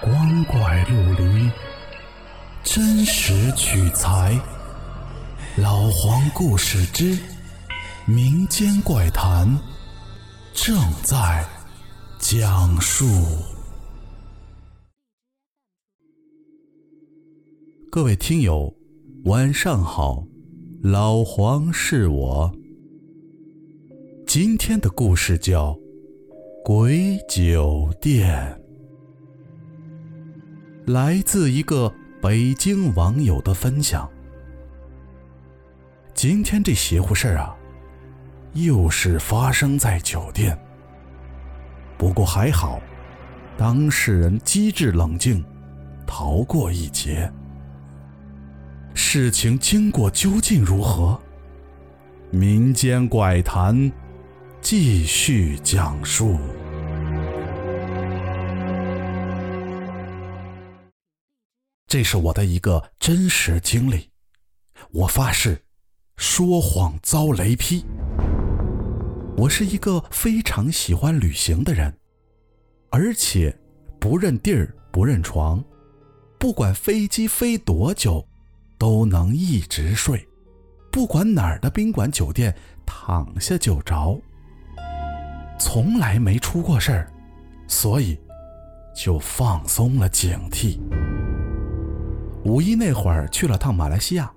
光怪陆离，真实取材。老黄故事之民间怪谈正在讲述。各位听友，晚上好，老黄是我。今天的故事叫《鬼酒店》。来自一个北京网友的分享。今天这邪乎事儿啊，又是发生在酒店。不过还好，当事人机智冷静，逃过一劫。事情经过究竟如何？民间怪谈继续讲述。这是我的一个真实经历，我发誓，说谎遭雷劈。我是一个非常喜欢旅行的人，而且不认地儿不认床，不管飞机飞多久，都能一直睡，不管哪儿的宾馆酒店，躺下就着，从来没出过事儿，所以就放松了警惕。五一那会儿去了趟马来西亚，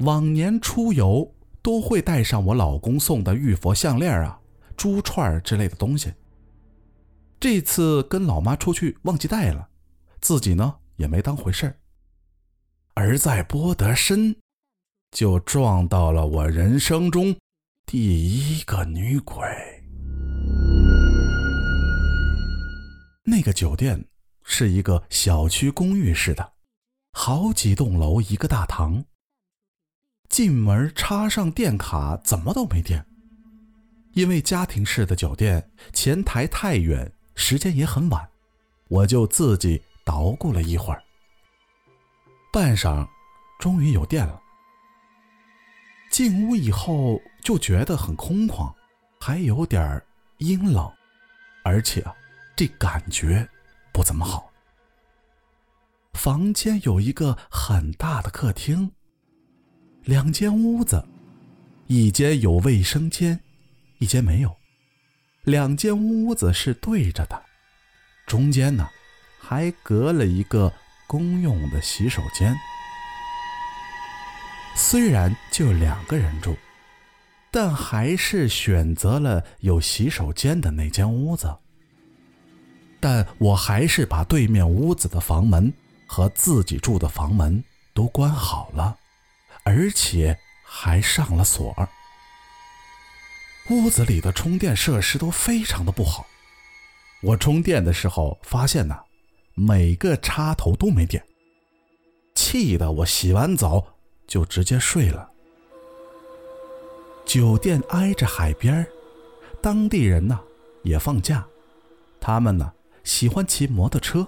往年出游都会带上我老公送的玉佛项链啊、珠串之类的东西。这次跟老妈出去忘记带了，自己呢也没当回事儿。而在波德申，就撞到了我人生中第一个女鬼。那个酒店是一个小区公寓式的。好几栋楼一个大堂。进门插上电卡，怎么都没电。因为家庭式的酒店前台太远，时间也很晚，我就自己捣鼓了一会儿。半晌，终于有电了。进屋以后就觉得很空旷，还有点阴冷，而且，这感觉不怎么好。房间有一个很大的客厅，两间屋子，一间有卫生间，一间没有。两间屋子是对着的，中间呢还隔了一个公用的洗手间。虽然就两个人住，但还是选择了有洗手间的那间屋子。但我还是把对面屋子的房门。和自己住的房门都关好了，而且还上了锁。屋子里的充电设施都非常的不好。我充电的时候发现呢，每个插头都没电，气得我洗完澡就直接睡了。酒店挨着海边，当地人呢也放假，他们呢喜欢骑摩托车。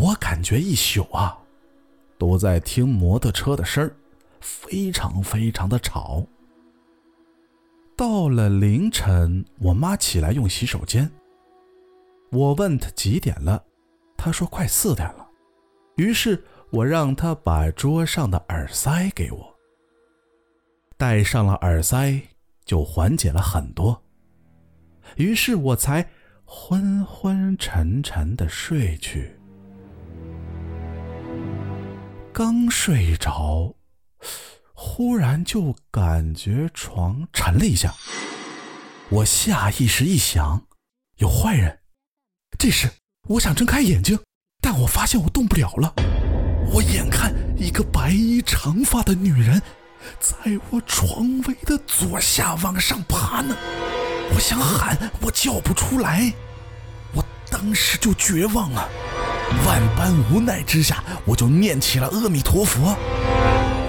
我感觉一宿啊，都在听摩托车的声儿，非常非常的吵。到了凌晨，我妈起来用洗手间。我问她几点了，她说快四点了。于是我让她把桌上的耳塞给我。戴上了耳塞，就缓解了很多。于是我才昏昏沉沉的睡去。刚睡着，忽然就感觉床沉了一下。我下意识一想，有坏人。这时，我想睁开眼睛，但我发现我动不了了。我眼看一个白衣长发的女人，在我床围的左下往上爬呢。我想喊，我叫不出来。我当时就绝望了。万般无奈之下，我就念起了阿弥陀佛。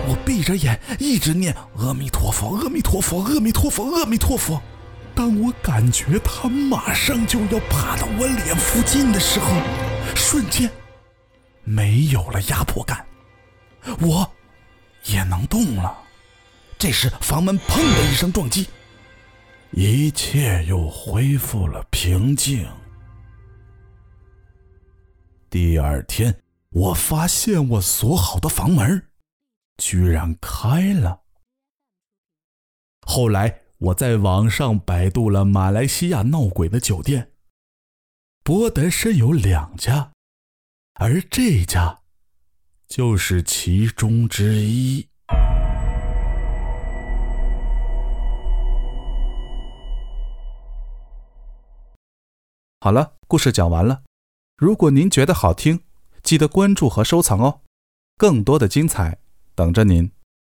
我闭着眼，一直念阿弥陀佛，阿弥陀佛，阿弥陀佛，阿弥陀佛。当我感觉他马上就要爬到我脸附近的时候，瞬间没有了压迫感，我也能动了。这时，房门砰的一声撞击，一切又恢复了平静。第二天，我发现我锁好的房门居然开了。后来我在网上百度了马来西亚闹鬼的酒店，博德深有两家，而这家就是其中之一。好了，故事讲完了。如果您觉得好听，记得关注和收藏哦，更多的精彩等着您。